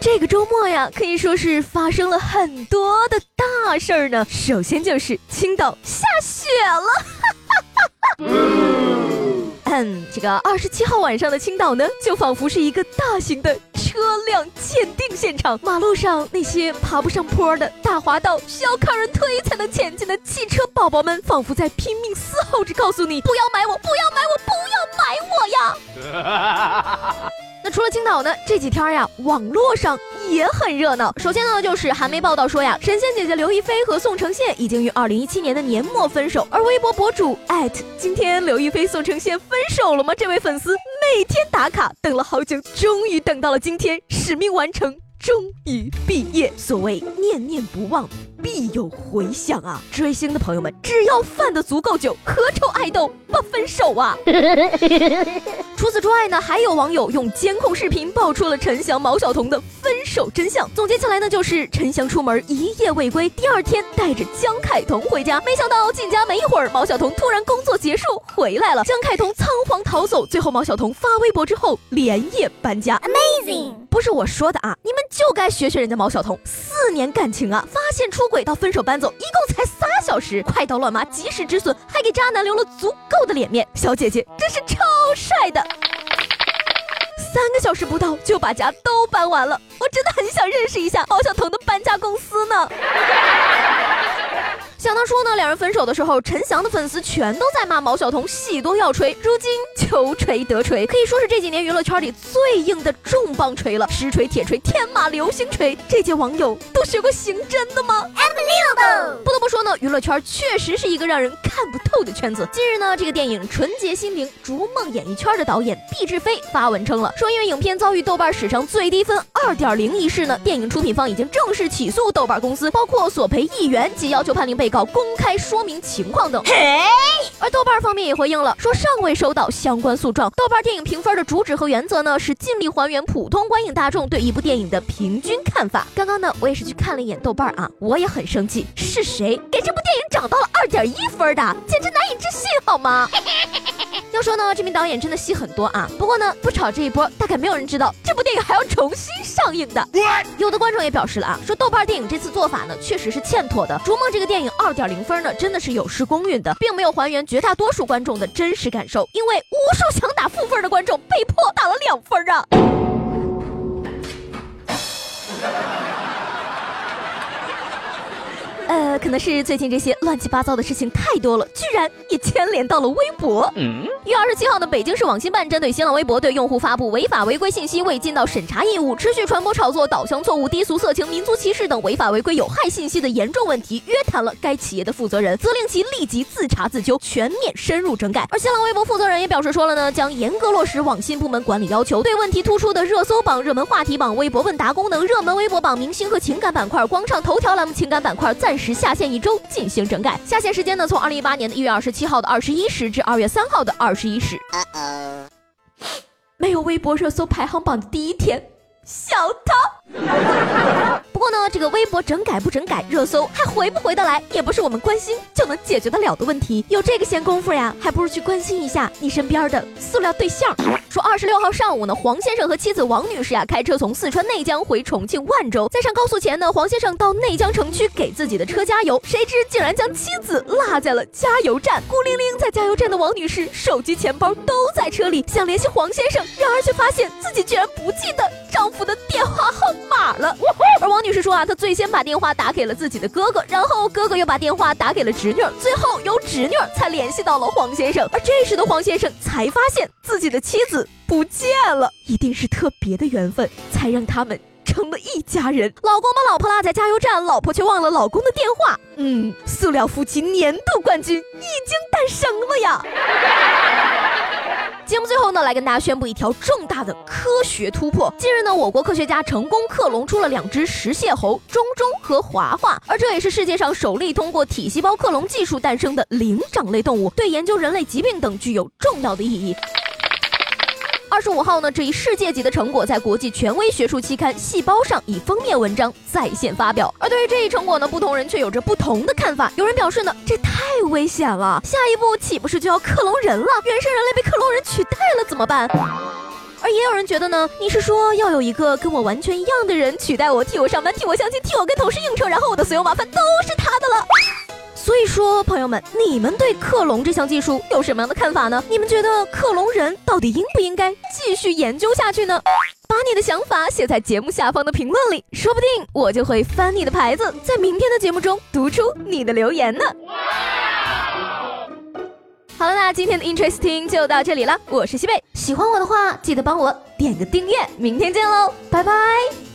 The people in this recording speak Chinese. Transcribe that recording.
这个周末呀，可以说是发生了很多的大事儿呢。首先就是青岛下雪了，嗯，这个二十七号晚上的青岛呢，就仿佛是一个大型的车辆鉴定现场。马路上那些爬不上坡的大滑道，需要靠人推才能前进的汽车宝宝们，仿佛在拼命嘶吼着告诉你：不要买我，不要买我，不要买我呀！除了青岛呢？这几天呀，网络上也很热闹。首先呢，就是韩媒报道说呀，神仙姐姐刘亦菲和宋承宪已经于二零一七年的年末分手。而微博博主艾特今天刘亦菲宋承宪分手了吗？这位粉丝每天打卡，等了好久，终于等到了今天，使命完成，终于毕业。所谓念念不忘。必有回响啊！追星的朋友们，只要犯的足够久，何愁爱豆不分手啊？除此之外呢，还有网友用监控视频爆出了陈翔、毛晓彤的分手真相。总结起来呢，就是陈翔出门一夜未归，第二天带着江凯彤回家，没想到进家没一会儿，毛晓彤突然工作结束回来了，江凯彤仓皇逃走，最后毛晓彤发微博之后连夜搬家。Amazing，不是我说的啊，你们就该学学人家毛晓彤，四年感情啊，发现出。轨到分手搬走，一共才仨小时，快刀乱麻，及时止损，还给渣男留了足够的脸面。小姐姐真是超帅的，三个小时不到就把家都搬完了，我真的很想认识一下毛晓彤的搬家公司呢。想当初呢，两人分手的时候，陈翔的粉丝全都在骂毛晓彤戏多要锤，如今求锤得锤，可以说是这几年娱乐圈里最硬的重磅锤了，实锤、铁锤、天马流星锤，这届网友都学过刑侦的吗？Unbelievable！不得不说呢，娱乐圈确实是一个让人看不透的圈子。近日呢，这个电影《纯洁心灵》逐梦演艺圈的导演毕志飞发文称了，说因为影片遭遇豆瓣史上最低分二点零一事呢，电影出品方已经正式起诉豆瓣公司，包括索赔一元及要求判令被。告公开说明情况等，而豆瓣方面也回应了，说尚未收到相关诉状。豆瓣电影评分的主旨和原则呢，是尽力还原普通观影大众对一部电影的平均看法。刚刚呢，我也是去看了一眼豆瓣啊，我也很生气，是谁给这部电影涨到了二点一分的？简直难以置信，好吗？要说呢，这名导演真的戏很多啊。不过呢，不炒这一波，大概没有人知道这部电影还要重新上映的。有的观众也表示了啊，说豆瓣电影这次做法呢，确实是欠妥的。《逐梦》这个电影二点零分呢，真的是有失公允的，并没有还原绝大多数观众的真实感受，因为无数想打负分的观众被迫打了两分啊。可能是最近这些乱七八糟的事情太多了，居然也牵连到了微博。嗯，一月二十七号呢，北京市网信办针对新浪微博对用户发布违法违规信息未尽到审查义务，持续传播炒作、导向错误、低俗、色情、民族歧视等违法违规有害信息的严重问题，约谈了该企业的负责人，责令其立即自查自纠，全面深入整改。而新浪微博负责人也表示说了呢，将严格落实网信部门管理要求，对问题突出的热搜榜、热门话题榜、微博问答功能、热门微博榜、明星和情感板块、光唱头条栏目、情感板块暂。时下下线一周进行整改，下线时间呢从二零一八年的一月二十七号的二十一时至二月三号的二十一时。没有微博热搜排行榜的第一天，小涛。不过呢，这个微博整改不整改，热搜还回不回得来，也不是我们关心就能解决得了的问题。有这个闲工夫呀，还不如去关心一下你身边的塑料对象。说二十六号上午呢，黄先生和妻子王女士呀，开车从四川内江回重庆万州，在上高速前呢，黄先生到内江城区给自己的车加油，谁知竟然将妻子落在了加油站。孤零零在加油站的王女士，手机、钱包都在车里，想联系黄先生，然而却发现自己居然不记得丈夫的电话号码了。而王女。就是说啊，他最先把电话打给了自己的哥哥，然后哥哥又把电话打给了侄女，最后由侄女才联系到了黄先生。而这时的黄先生才发现自己的妻子不见了，一定是特别的缘分，才让他们成了一家人。老公把老婆拉在加油站，老婆却忘了老公的电话。嗯，塑料夫妻年度冠军已经诞生了呀！节目最后呢，来跟大家宣布一条重大的科学突破。近日呢，我国科学家成功克隆出了两只食蟹猴中中和华华，而这也是世界上首例通过体细胞克隆技术诞生的灵长类动物，对研究人类疾病等具有重要的意义。二十五号呢，这一世界级的成果在国际权威学术期刊《细胞》上以封面文章在线发表。而对于这一成果呢，不同人却有着不同的看法。有人表示呢，这太危险了，下一步岂不是就要克隆人了？原生人类被克隆人取代了怎么办？而也有人觉得呢，你是说要有一个跟我完全一样的人取代我，替我上班，替我相亲，替我跟同事应酬，然后我的所有麻烦都是他的了。所以说，朋友们，你们对克隆这项技术有什么样的看法呢？你们觉得克隆人到底应不应该继续研究下去呢？把你的想法写在节目下方的评论里，说不定我就会翻你的牌子，在明天的节目中读出你的留言呢。好了，那今天的 Interesting 就到这里了，我是西贝，喜欢我的话记得帮我点个订阅，明天见喽，拜拜。